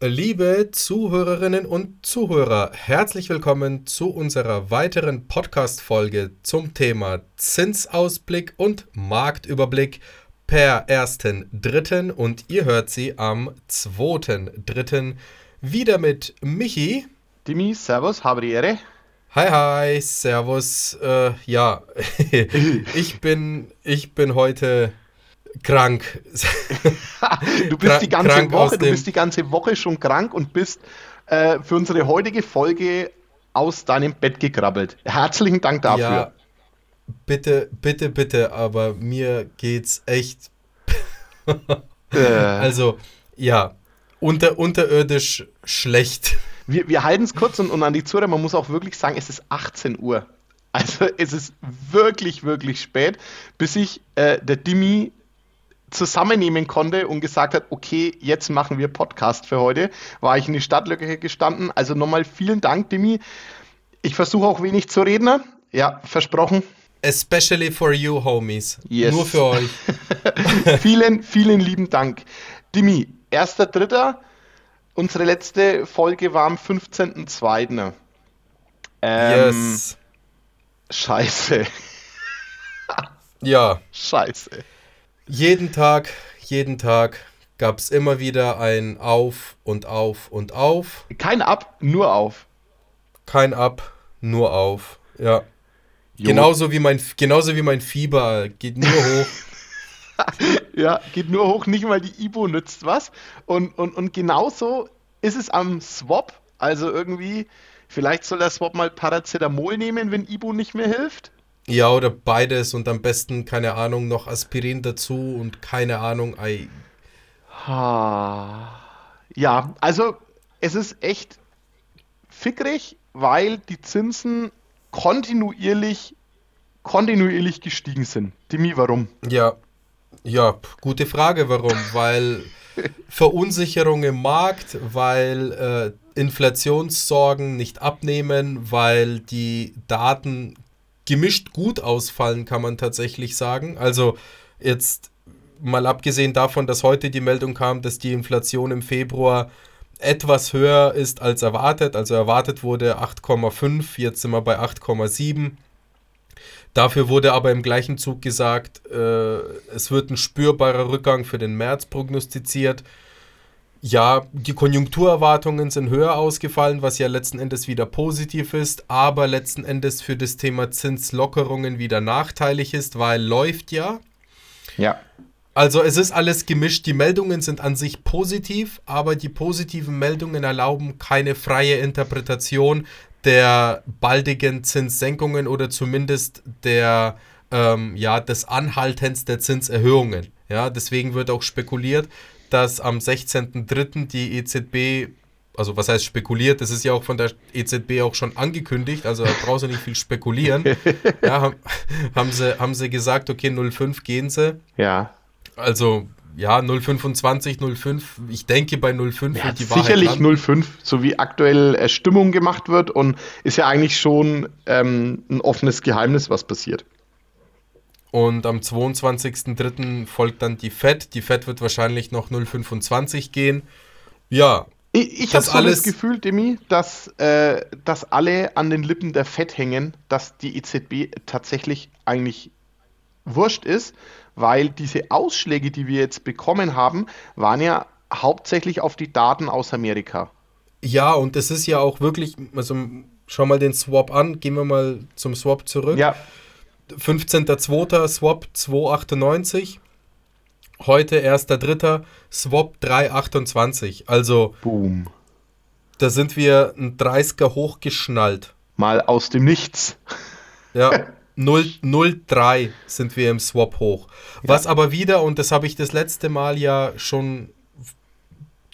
Liebe Zuhörerinnen und Zuhörer, herzlich willkommen zu unserer weiteren Podcast-Folge zum Thema Zinsausblick und Marktüberblick per 1.3. und ihr hört sie am 2.3. wieder mit Michi. Dimi, Servus, habe die Ehre. Hi, hi, Servus. Äh, ja, ich bin, ich bin heute krank. du bist die ganze Woche, du bist die ganze Woche schon krank und bist äh, für unsere heutige Folge aus deinem Bett gekrabbelt. Herzlichen Dank dafür. Ja, bitte, bitte, bitte, aber mir geht's echt. äh. Also, ja, unter, unterirdisch schlecht. Wir, wir halten es kurz und, und an die Zuhörer, man muss auch wirklich sagen, es ist 18 Uhr. Also es ist wirklich, wirklich spät, bis ich äh, der Dimi zusammennehmen konnte und gesagt hat, okay, jetzt machen wir Podcast für heute, war ich in die Stadtlücke gestanden. Also nochmal vielen Dank, Dimi. Ich versuche auch wenig zu reden. Ja, versprochen. Especially for you, homies. Yes. Nur für euch. vielen, vielen lieben Dank. Dimi, erster, dritter. Unsere letzte Folge war am 15.02. Ähm, yes. Scheiße. ja. Scheiße. Jeden Tag, jeden Tag gab es immer wieder ein Auf und Auf und Auf. Kein Ab, nur Auf. Kein Ab, nur Auf. Ja. Genauso wie, mein, genauso wie mein Fieber geht nur hoch. ja, geht nur hoch, nicht mal die Ibo nützt was. Und, und, und genauso ist es am Swap. Also irgendwie, vielleicht soll der Swap mal Paracetamol nehmen, wenn Ibo nicht mehr hilft. Ja, oder beides und am besten, keine Ahnung, noch Aspirin dazu und keine Ahnung, ei. Ja, also es ist echt fickrig, weil die Zinsen kontinuierlich, kontinuierlich gestiegen sind. Dimi, warum? Ja, ja, gute Frage, warum? weil Verunsicherung im Markt, weil äh, Inflationssorgen nicht abnehmen, weil die Daten gemischt gut ausfallen, kann man tatsächlich sagen. Also jetzt mal abgesehen davon, dass heute die Meldung kam, dass die Inflation im Februar etwas höher ist als erwartet. Also erwartet wurde 8,5, jetzt sind wir bei 8,7. Dafür wurde aber im gleichen Zug gesagt, äh, es wird ein spürbarer Rückgang für den März prognostiziert. Ja, die Konjunkturerwartungen sind höher ausgefallen, was ja letzten Endes wieder positiv ist, aber letzten Endes für das Thema Zinslockerungen wieder nachteilig ist, weil läuft ja. Ja. Also es ist alles gemischt. Die Meldungen sind an sich positiv, aber die positiven Meldungen erlauben keine freie Interpretation der baldigen Zinssenkungen oder zumindest der ähm, ja, des Anhaltens der Zinserhöhungen. Ja, deswegen wird auch spekuliert, dass am 16.03. die EZB, also was heißt spekuliert, das ist ja auch von der EZB auch schon angekündigt, also da brauchst du nicht viel spekulieren. ja, haben, haben, sie, haben sie gesagt, okay, 05 gehen sie. Ja. Also ja, 025, 05, ich denke bei 05 ja, die Sicherlich Wahrheit 05, so wie aktuell äh, Stimmung gemacht wird und ist ja eigentlich schon ähm, ein offenes Geheimnis, was passiert. Und am 22.03. folgt dann die FED. Die FED wird wahrscheinlich noch 0,25 gehen. Ja. Ich, ich habe so das Gefühl, Demi, dass, äh, dass alle an den Lippen der FED hängen, dass die EZB tatsächlich eigentlich wurscht ist, weil diese Ausschläge, die wir jetzt bekommen haben, waren ja hauptsächlich auf die Daten aus Amerika. Ja, und das ist ja auch wirklich, also schau mal den Swap an, gehen wir mal zum Swap zurück. Ja. 15.02. Swap 298. Heute 1.03. Swap 328. Also. Boom. Da sind wir ein 30er hochgeschnallt. Mal aus dem Nichts. Ja. 0,03 sind wir im Swap hoch. Ja. Was aber wieder, und das habe ich das letzte Mal ja schon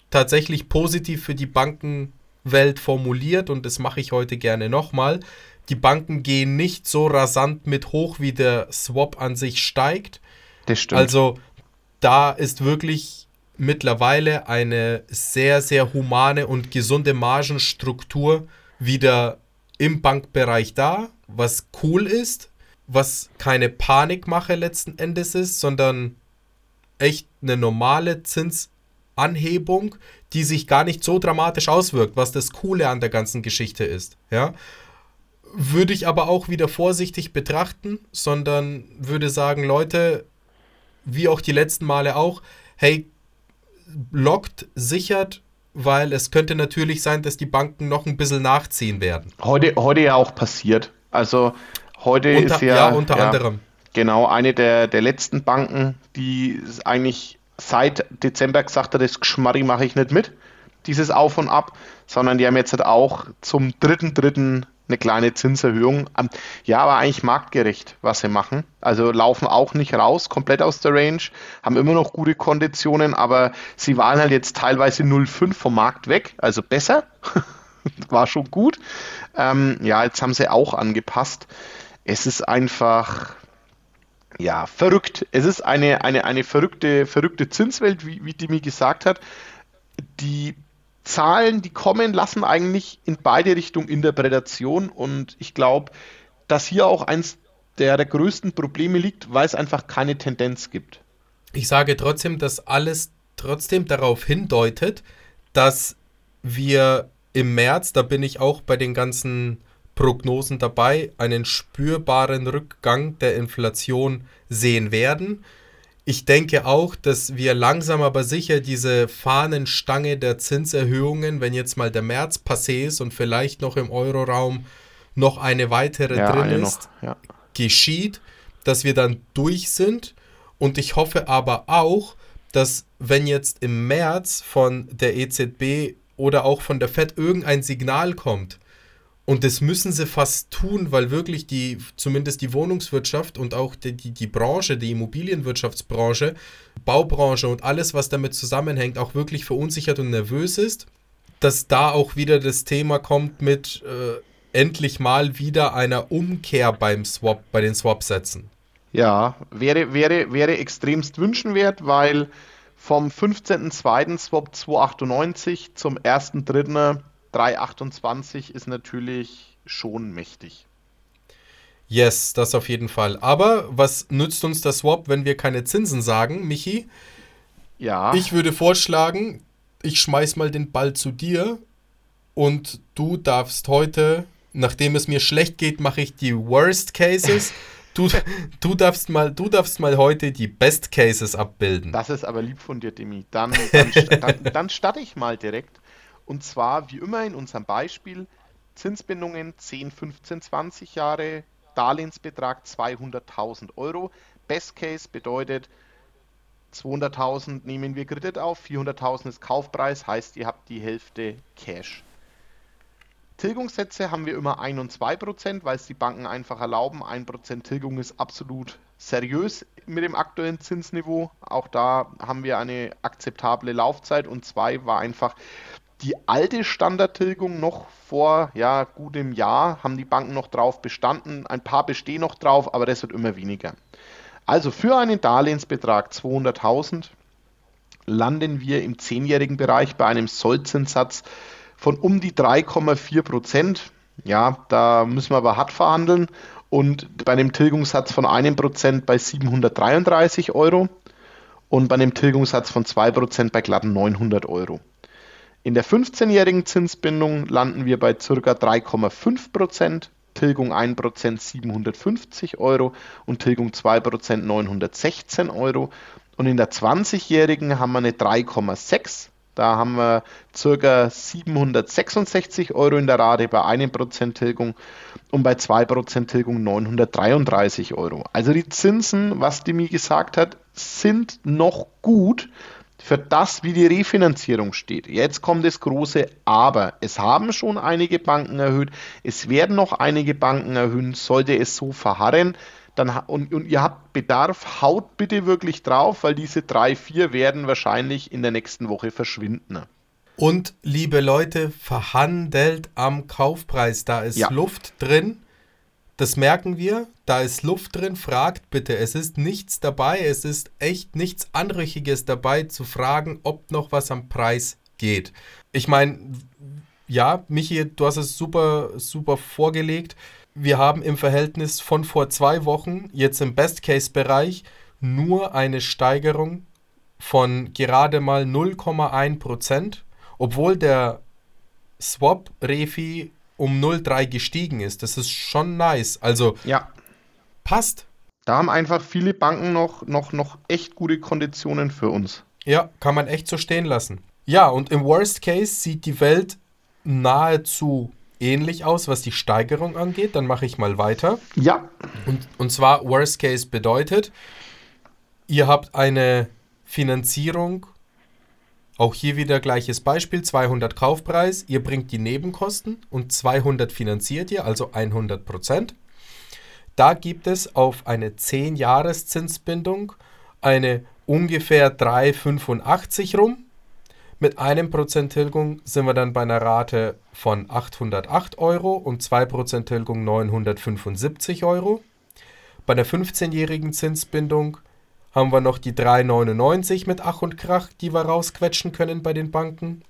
tatsächlich positiv für die Bankenwelt formuliert und das mache ich heute gerne nochmal die Banken gehen nicht so rasant mit hoch, wie der Swap an sich steigt. Das stimmt. Also da ist wirklich mittlerweile eine sehr, sehr humane und gesunde Margenstruktur wieder im Bankbereich da, was cool ist, was keine Panikmache letzten Endes ist, sondern echt eine normale Zinsanhebung, die sich gar nicht so dramatisch auswirkt, was das Coole an der ganzen Geschichte ist. Ja? Würde ich aber auch wieder vorsichtig betrachten, sondern würde sagen, Leute, wie auch die letzten Male auch, hey, lockt, sichert, weil es könnte natürlich sein, dass die Banken noch ein bisschen nachziehen werden. Heute, heute ja auch passiert. Also heute unter, ist ja, ja unter ja, anderem. Genau, eine der, der letzten Banken, die eigentlich seit Dezember gesagt hat, das Geschmarri mache ich nicht mit, dieses Auf und Ab, sondern die haben jetzt halt auch zum dritten, dritten eine kleine Zinserhöhung. Ja, aber eigentlich marktgerecht, was sie machen. Also laufen auch nicht raus, komplett aus der Range, haben immer noch gute Konditionen, aber sie waren halt jetzt teilweise 0,5 vom Markt weg, also besser. War schon gut. Ähm, ja, jetzt haben sie auch angepasst. Es ist einfach, ja, verrückt. Es ist eine, eine, eine verrückte, verrückte Zinswelt, wie, wie Dimi gesagt hat. Die Zahlen, die kommen, lassen eigentlich in beide Richtungen Interpretation und ich glaube, dass hier auch eins der, der größten Probleme liegt, weil es einfach keine Tendenz gibt. Ich sage trotzdem, dass alles trotzdem darauf hindeutet, dass wir im März, da bin ich auch bei den ganzen Prognosen dabei, einen spürbaren Rückgang der Inflation sehen werden. Ich denke auch, dass wir langsam aber sicher diese Fahnenstange der Zinserhöhungen, wenn jetzt mal der März passé ist und vielleicht noch im Euroraum noch eine weitere ja, drin ist, ja. geschieht, dass wir dann durch sind. Und ich hoffe aber auch, dass wenn jetzt im März von der EZB oder auch von der Fed irgendein Signal kommt, und das müssen sie fast tun, weil wirklich die, zumindest die Wohnungswirtschaft und auch die, die, die Branche, die Immobilienwirtschaftsbranche, Baubranche und alles, was damit zusammenhängt, auch wirklich verunsichert und nervös ist, dass da auch wieder das Thema kommt mit äh, endlich mal wieder einer Umkehr beim Swap, bei den Swap-Sätzen. Ja, wäre, wäre, wäre extremst wünschenwert, weil vom 15.02. Swap 298 zum 1.3. 3,28 ist natürlich schon mächtig. Yes, das auf jeden Fall. Aber was nützt uns der Swap, wenn wir keine Zinsen sagen, Michi? Ja. Ich würde vorschlagen, ich schmeiß mal den Ball zu dir und du darfst heute, nachdem es mir schlecht geht, mache ich die Worst Cases. Du, du, darfst mal, du darfst mal heute die Best Cases abbilden. Das ist aber lieb von dir, Demi. Dann, dann, dann, dann starte ich mal direkt. Und zwar, wie immer in unserem Beispiel, Zinsbindungen 10, 15, 20 Jahre, Darlehensbetrag 200.000 Euro. Best Case bedeutet, 200.000 nehmen wir Kredit auf, 400.000 ist Kaufpreis, heißt ihr habt die Hälfte Cash. Tilgungssätze haben wir immer 1 und 2 Prozent, weil es die Banken einfach erlauben. 1 Prozent Tilgung ist absolut seriös mit dem aktuellen Zinsniveau. Auch da haben wir eine akzeptable Laufzeit und 2 war einfach die alte Standardtilgung noch vor ja, gutem Jahr haben die Banken noch drauf bestanden. Ein paar bestehen noch drauf, aber das wird immer weniger. Also für einen Darlehensbetrag 200.000 landen wir im zehnjährigen Bereich bei einem Sollzinssatz von um die 3,4 Prozent. Ja, da müssen wir aber hart verhandeln. Und bei einem Tilgungssatz von einem Prozent bei 733 Euro und bei einem Tilgungssatz von 2% bei glatten 900 Euro. In der 15-jährigen Zinsbindung landen wir bei ca. 3,5%, Tilgung 1% 750 Euro und Tilgung 2% 916 Euro. Und in der 20-jährigen haben wir eine 3,6. Da haben wir ca. 766 Euro in der Rate bei 1% Tilgung und bei 2% Tilgung 933 Euro. Also die Zinsen, was Demi gesagt hat, sind noch gut für das, wie die Refinanzierung steht. Jetzt kommt das große Aber. Es haben schon einige Banken erhöht, es werden noch einige Banken erhöhen, sollte es so verharren. Dann, und, und ihr habt Bedarf, haut bitte wirklich drauf, weil diese drei, vier werden wahrscheinlich in der nächsten Woche verschwinden. Und liebe Leute, verhandelt am Kaufpreis. Da ist ja. Luft drin. Das merken wir, da ist Luft drin, fragt bitte. Es ist nichts dabei, es ist echt nichts Anrüchiges dabei zu fragen, ob noch was am Preis geht. Ich meine, ja, Michi, du hast es super, super vorgelegt. Wir haben im Verhältnis von vor zwei Wochen jetzt im Best-Case-Bereich nur eine Steigerung von gerade mal 0,1 Prozent obwohl der Swap-Refi um 0,3 gestiegen ist. Das ist schon nice. Also Ja, passt. da haben einfach viele Banken noch, noch, noch echt gute Konditionen für uns. Ja, kann man echt so stehen lassen. Ja, und im Worst Case sieht die Welt nahezu ähnlich aus, was die Steigerung angeht. Dann mache ich mal weiter. Ja, Und, und zwar Worst Case bedeutet, ihr habt eine Finanzierung, auch hier wieder gleiches Beispiel, 200 Kaufpreis, ihr bringt die Nebenkosten und 200 finanziert ihr, also 100 Prozent. Da gibt es auf eine 10-Jahres-Zinsbindung eine ungefähr 3,85 rum. Mit einem Prozent Tilgung sind wir dann bei einer Rate von 808 Euro und 2% Tilgung 975 Euro. Bei der 15-jährigen Zinsbindung haben wir noch die 3,99 mit Ach und Krach, die wir rausquetschen können bei den Banken.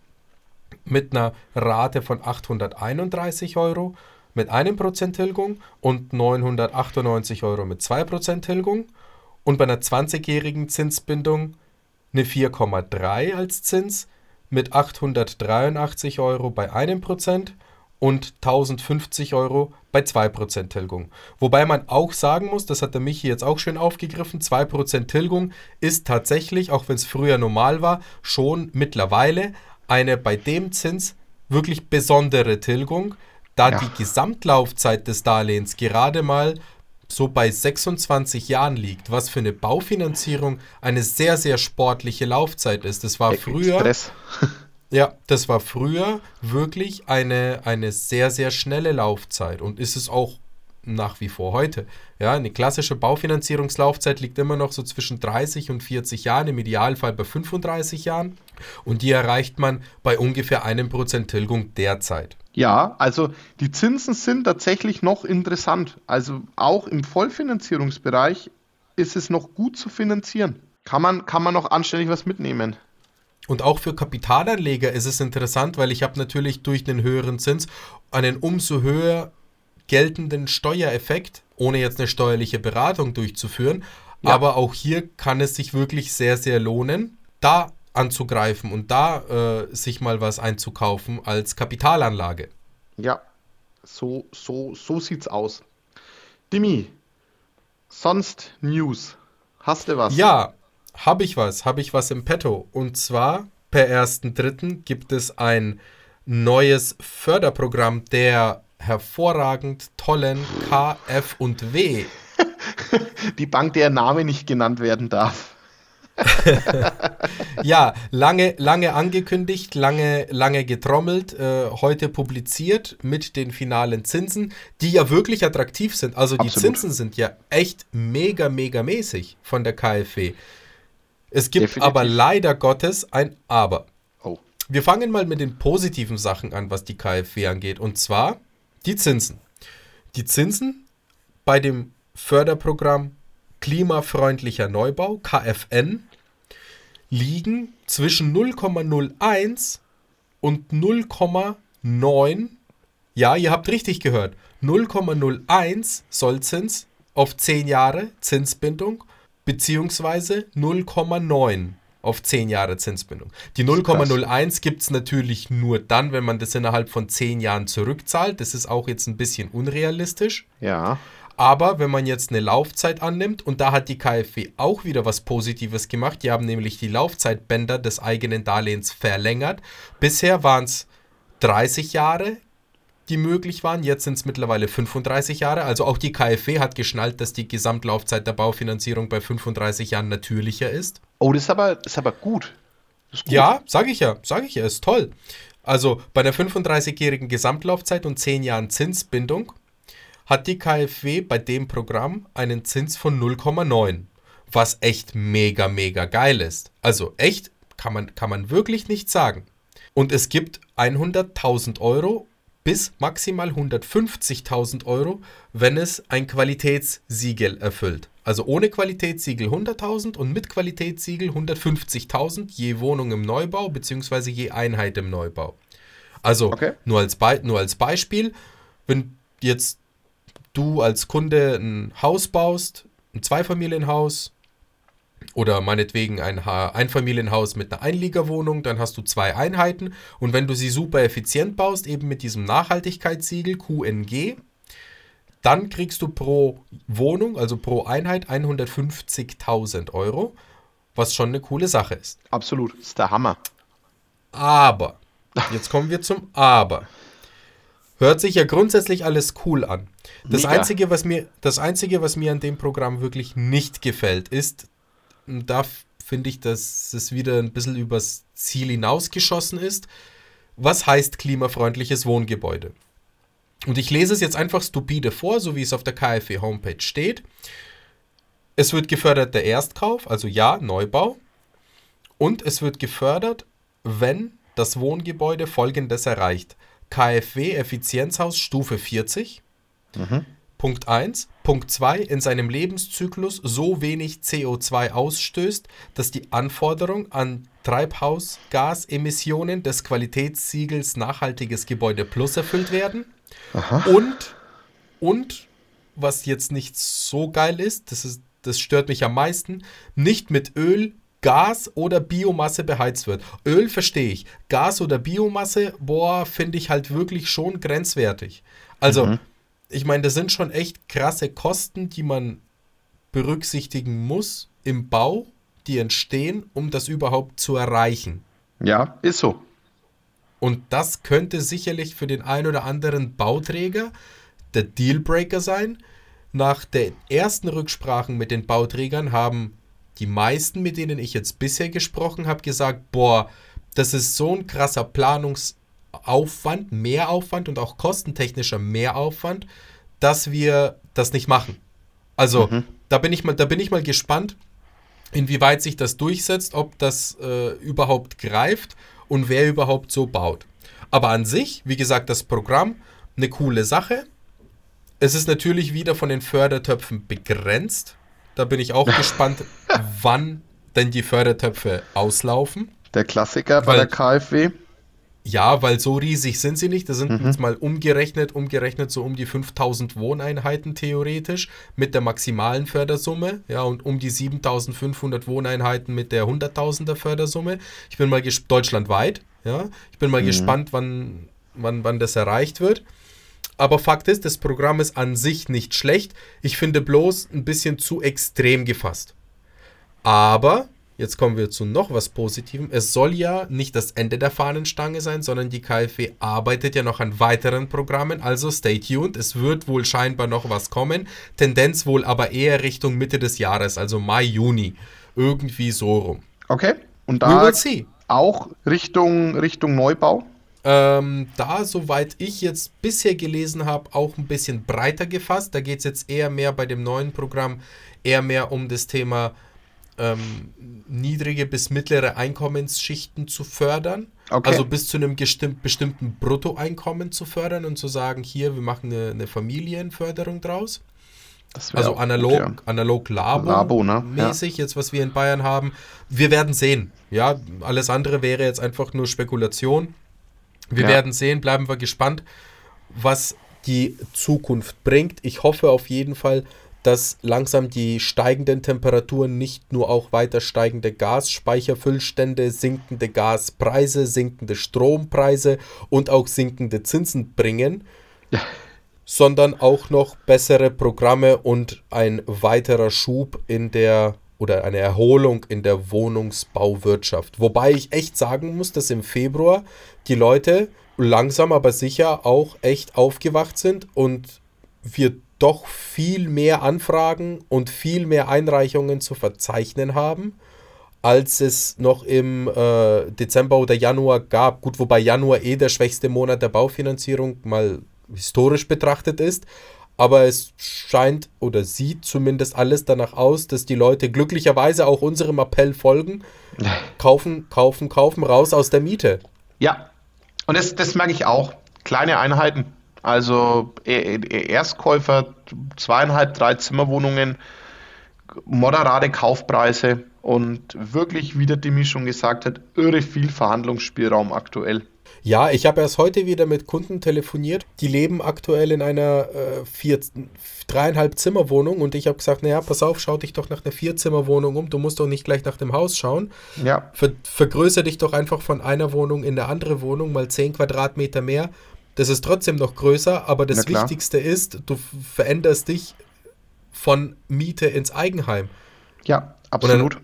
Mit einer Rate von 831 Euro mit einem Prozent Tilgung und 998 Euro mit 2% Tilgung. Und bei einer 20-jährigen Zinsbindung eine 4,3 als Zins mit 883 Euro bei einem Prozent und 1050 Euro bei 2% Tilgung. Wobei man auch sagen muss, das hat der Michi jetzt auch schön aufgegriffen, 2% Tilgung ist tatsächlich, auch wenn es früher normal war, schon mittlerweile eine bei dem Zins wirklich besondere Tilgung, da Ja. die Gesamtlaufzeit des Darlehens gerade mal so bei 26 Jahren liegt, was für eine Baufinanzierung eine sehr, sehr sportliche Laufzeit ist. Das war früher, Express. Ja, das war früher wirklich eine, eine sehr, sehr schnelle Laufzeit und ist es auch nach wie vor heute. Ja, eine klassische Baufinanzierungslaufzeit liegt immer noch so zwischen 30 und 40 Jahren, im Idealfall bei 35 Jahren und die erreicht man bei ungefähr einem Prozent Tilgung derzeit. Ja, also die Zinsen sind tatsächlich noch interessant. Also auch im Vollfinanzierungsbereich ist es noch gut zu finanzieren. Kann man, kann man noch anständig was mitnehmen. Und auch für Kapitalanleger ist es interessant, weil ich habe natürlich durch den höheren Zins einen umso höher geltenden Steuereffekt, ohne jetzt eine steuerliche Beratung durchzuführen. Ja. Aber auch hier kann es sich wirklich sehr, sehr lohnen, da anzugreifen und da äh, sich mal was einzukaufen als Kapitalanlage. Ja, so, so, so sieht's aus. Dimi, sonst News. Hast du was? Ja, habe ich was, habe ich was im Petto. Und zwar per 1.3. gibt es ein neues Förderprogramm der hervorragend tollen KF und W. Die Bank, deren Name nicht genannt werden darf. Ja, lange, lange angekündigt, lange, lange getrommelt, äh, heute publiziert mit den finalen Zinsen, die ja wirklich attraktiv sind. Also die Absolut. Zinsen sind ja echt mega, mega mäßig von der KfW. Es gibt Definitiv. aber leider Gottes ein Aber. Oh. Wir fangen mal mit den positiven Sachen an, was die KfW angeht. Und zwar die Zinsen. Die Zinsen bei dem Förderprogramm Klimafreundlicher Neubau, KFN, liegen zwischen 0,01 und 0,9. Ja, ihr habt richtig gehört. 0,01 Sollzins auf 10 Jahre Zinsbindung beziehungsweise 0,9 auf 10 Jahre Zinsbindung. Die ist krass. 0,01 gibt es natürlich nur dann, wenn man das innerhalb von 10 Jahren zurückzahlt. Das ist auch jetzt ein bisschen unrealistisch. Ja. Aber wenn man jetzt eine Laufzeit annimmt, und da hat die KfW auch wieder was Positives gemacht, die haben nämlich die Laufzeitbänder des eigenen Darlehens verlängert. Bisher waren es 30 Jahre, die möglich waren, jetzt sind es mittlerweile 35 Jahre. Also auch die KfW hat geschnallt, dass die Gesamtlaufzeit der Baufinanzierung bei 35 Jahren natürlicher ist. Oh, das ist aber, das ist aber gut. Ist gut. Ja, sage ich ja, sage ich ja, ist toll. Also bei einer 35-jährigen Gesamtlaufzeit und 10 Jahren Zinsbindung hat die KfW bei dem Programm einen Zins von 0,9, was echt mega, mega geil ist. Also echt, kann man, kann man wirklich nicht sagen. Und es gibt 100.000 Euro bis maximal 150.000 Euro, wenn es ein Qualitätssiegel erfüllt. Also ohne Qualitätssiegel 100.000 und mit Qualitätssiegel 150.000 je Wohnung im Neubau bzw. je Einheit im Neubau. Also Okay. nur, als Be nur als Beispiel, wenn jetzt du als Kunde ein Haus baust, ein Zweifamilienhaus, oder meinetwegen ein ha Einfamilienhaus mit einer Einliegerwohnung, dann hast du zwei Einheiten und wenn du sie super effizient baust, eben mit diesem Nachhaltigkeitssiegel QNG, dann kriegst du pro Wohnung, also pro Einheit 150.000 Euro, was schon eine coole Sache ist. Absolut, das ist der Hammer. Aber, jetzt kommen wir zum Aber. Hört sich ja grundsätzlich alles cool an. Das Einzige, was mir, das Einzige, was mir an dem Programm wirklich nicht gefällt, ist, da finde ich, dass es wieder ein bisschen übers Ziel hinausgeschossen ist. Was heißt klimafreundliches Wohngebäude? Und ich lese es jetzt einfach stupide vor, so wie es auf der KfW Homepage steht. Es wird gefördert der Erstkauf, also ja, Neubau. Und es wird gefördert, wenn das Wohngebäude folgendes erreicht. KfW Effizienzhaus Stufe 40. Mhm. Punkt 1. Punkt 2. In seinem Lebenszyklus so wenig CO2 ausstößt, dass die Anforderung an Treibhausgasemissionen des Qualitätssiegels Nachhaltiges Gebäude Plus erfüllt werden. Aha. Und, und, was jetzt nicht so geil ist, das, ist, das stört mich am meisten, nicht mit Öl, Gas oder Biomasse beheizt wird. Öl verstehe ich. Gas oder Biomasse, boah, finde ich halt wirklich schon grenzwertig. Also, mhm. Ich meine, das sind schon echt krasse Kosten, die man berücksichtigen muss im Bau, die entstehen, um das überhaupt zu erreichen. Ja, ist so. Und das könnte sicherlich für den einen oder anderen Bauträger der Dealbreaker sein. Nach den ersten Rücksprachen mit den Bauträgern haben die meisten, mit denen ich jetzt bisher gesprochen habe, gesagt, boah, das ist so ein krasser Planungsaufwand, Mehraufwand und auch kostentechnischer Mehraufwand, dass wir das nicht machen. Also, mhm. da, bin ich mal, da bin ich mal gespannt, inwieweit sich das durchsetzt, ob das äh, überhaupt greift und wer überhaupt so baut. Aber an sich, wie gesagt, das Programm, eine coole Sache. Es ist natürlich wieder von den Fördertöpfen begrenzt. Da bin ich auch gespannt, wann denn die Fördertöpfe auslaufen. Der Klassiker bei der KfW. Ja, weil so riesig sind sie nicht. Das sind mhm. jetzt mal umgerechnet, umgerechnet so um die 5000 Wohneinheiten theoretisch mit der maximalen Fördersumme. Ja, und um die 7500 Wohneinheiten mit der 100.000er Fördersumme. Ich bin mal deutschlandweit. Ja, ich bin mal mhm. gespannt, wann, wann, wann das erreicht wird. Aber Fakt ist, das Programm ist an sich nicht schlecht. Ich finde bloß ein bisschen zu extrem gefasst. Aber Jetzt kommen wir zu noch was Positivem. Es soll ja nicht das Ende der Fahnenstange sein, sondern die KfW arbeitet ja noch an weiteren Programmen. Also stay tuned. Es wird wohl scheinbar noch was kommen. Tendenz wohl aber eher Richtung Mitte des Jahres, also Mai, Juni. Irgendwie so rum. Okay. Und da auch Richtung, Richtung Neubau? Ähm, da, soweit ich jetzt bisher gelesen habe, auch ein bisschen breiter gefasst. Da geht es jetzt eher mehr bei dem neuen Programm, eher mehr um das Thema ähm, niedrige bis mittlere Einkommensschichten zu fördern. Okay. Also bis zu einem bestimmten Bruttoeinkommen zu fördern und zu sagen, hier, wir machen eine, eine Familienförderung draus. Also analog, gut, ja. analog Labo, Labo ne? mäßig, ja. jetzt was wir in Bayern haben. Wir werden sehen. Ja, alles andere wäre jetzt einfach nur Spekulation. Wir ja. werden sehen, bleiben wir gespannt, was die Zukunft bringt. Ich hoffe auf jeden Fall, dass langsam die steigenden Temperaturen nicht nur auch weiter steigende Gasspeicherfüllstände, sinkende Gaspreise, sinkende Strompreise und auch sinkende Zinsen bringen, ja. sondern auch noch bessere Programme und ein weiterer Schub in der oder eine Erholung in der Wohnungsbauwirtschaft. Wobei ich echt sagen muss, dass im Februar die Leute langsam aber sicher auch echt aufgewacht sind und wir doch viel mehr Anfragen und viel mehr Einreichungen zu verzeichnen haben, als es noch im äh, Dezember oder Januar gab. Gut, wobei Januar eh der schwächste Monat der Baufinanzierung mal historisch betrachtet ist. Aber es scheint oder sieht zumindest alles danach aus, dass die Leute glücklicherweise auch unserem Appell folgen. Kaufen, kaufen, kaufen, raus aus der Miete. Ja, und das, das merke ich auch. Kleine Einheiten, also Erstkäufer, zweieinhalb, drei Zimmerwohnungen, moderate Kaufpreise und wirklich, wie der Dimi schon gesagt hat, irre viel Verhandlungsspielraum aktuell. Ja, ich habe erst heute wieder mit Kunden telefoniert. Die leben aktuell in einer äh, vier, dreieinhalb Zimmerwohnung und ich habe gesagt, naja, pass auf, schau dich doch nach einer Vierzimmerwohnung um. Du musst doch nicht gleich nach dem Haus schauen. Ja. Ver vergrößer dich doch einfach von einer Wohnung in eine andere Wohnung, mal 10 Quadratmeter mehr. Das ist trotzdem noch größer, aber das Wichtigste ist, du veränderst dich von Miete ins Eigenheim. Ja, absolut. Und,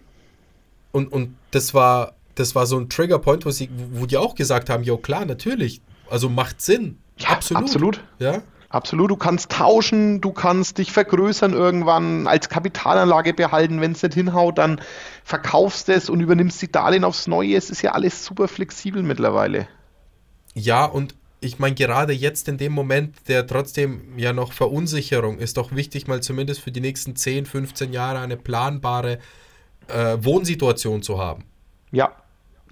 dann, und, und das war das war so ein Triggerpoint, wo, sie, wo die auch gesagt haben, jo klar, natürlich, also macht Sinn. Ja, absolut. Absolut. Ja? Absolut, du kannst tauschen, du kannst dich vergrößern irgendwann, als Kapitalanlage behalten, wenn es nicht hinhaut, dann verkaufst es und übernimmst die Darlehen aufs Neue. Es ist ja alles super flexibel mittlerweile. Ja, und ich meine, gerade jetzt in dem Moment der trotzdem ja noch Verunsicherung ist doch wichtig, mal zumindest für die nächsten 10, 15 Jahre eine planbare äh, Wohnsituation zu haben. Ja,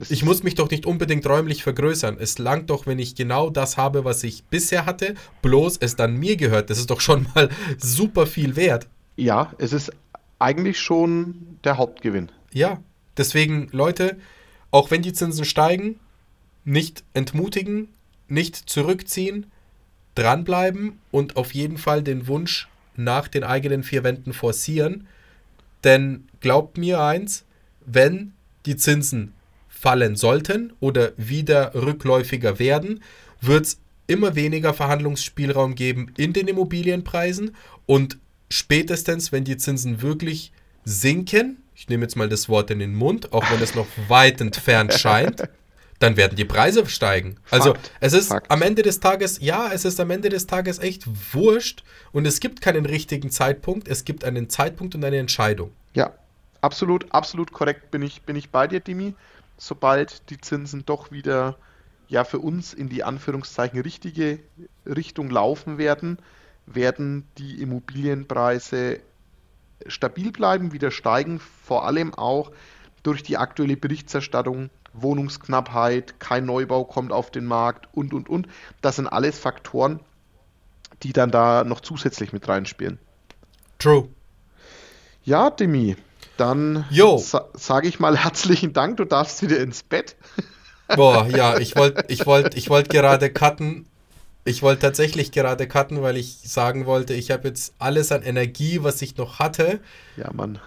ich muss mich doch nicht unbedingt räumlich vergrößern. Es langt doch, wenn ich genau das habe, was ich bisher hatte, bloß es dann mir gehört. Das ist doch schon mal super viel wert. Ja, es ist eigentlich schon der Hauptgewinn. Ja, deswegen, Leute, auch wenn die Zinsen steigen, nicht entmutigen, nicht zurückziehen, dranbleiben und auf jeden Fall den Wunsch nach den eigenen vier Wänden forcieren. Denn glaubt mir eins, wenn die Zinsen fallen sollten oder wieder rückläufiger werden, wird es immer weniger Verhandlungsspielraum geben in den Immobilienpreisen und spätestens, wenn die Zinsen wirklich sinken, ich nehme jetzt mal das Wort in den Mund, auch wenn es noch weit entfernt scheint, dann werden die Preise steigen. Also Fakt, es ist Fakt. am Ende des Tages, ja, es ist am Ende des Tages echt wurscht und es gibt keinen richtigen Zeitpunkt, es gibt einen Zeitpunkt und eine Entscheidung. Ja, absolut, absolut korrekt bin ich, bin ich bei dir, Dimi sobald die Zinsen doch wieder ja für uns in die Anführungszeichen richtige Richtung laufen werden, werden die Immobilienpreise stabil bleiben, wieder steigen, vor allem auch durch die aktuelle Berichterstattung, Wohnungsknappheit, kein Neubau kommt auf den Markt und, und, und. Das sind alles Faktoren, die dann da noch zusätzlich mit reinspielen. True. Ja, Demi, dann sa sage ich mal herzlichen Dank, du darfst wieder ins Bett. Boah, ja, ich wollte ich wollt, ich wollt gerade cutten. Ich wollte tatsächlich gerade cutten, weil ich sagen wollte, ich habe jetzt alles an Energie, was ich noch hatte, ja, Mann.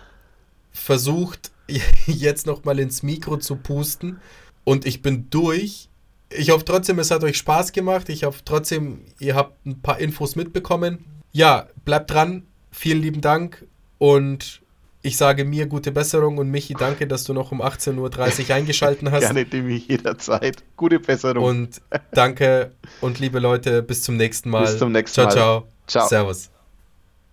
versucht, jetzt nochmal ins Mikro zu pusten. Und ich bin durch. Ich hoffe trotzdem, es hat euch Spaß gemacht. Ich hoffe trotzdem, ihr habt ein paar Infos mitbekommen. Ja, bleibt dran. Vielen lieben Dank und ich sage mir gute Besserung und Michi, danke, dass du noch um 18.30 Uhr eingeschaltet hast. Gerne, Demi, jederzeit. Gute Besserung. Und danke und liebe Leute, bis zum nächsten Mal. Bis zum nächsten ciao, Mal. Ciao, ciao. Servus.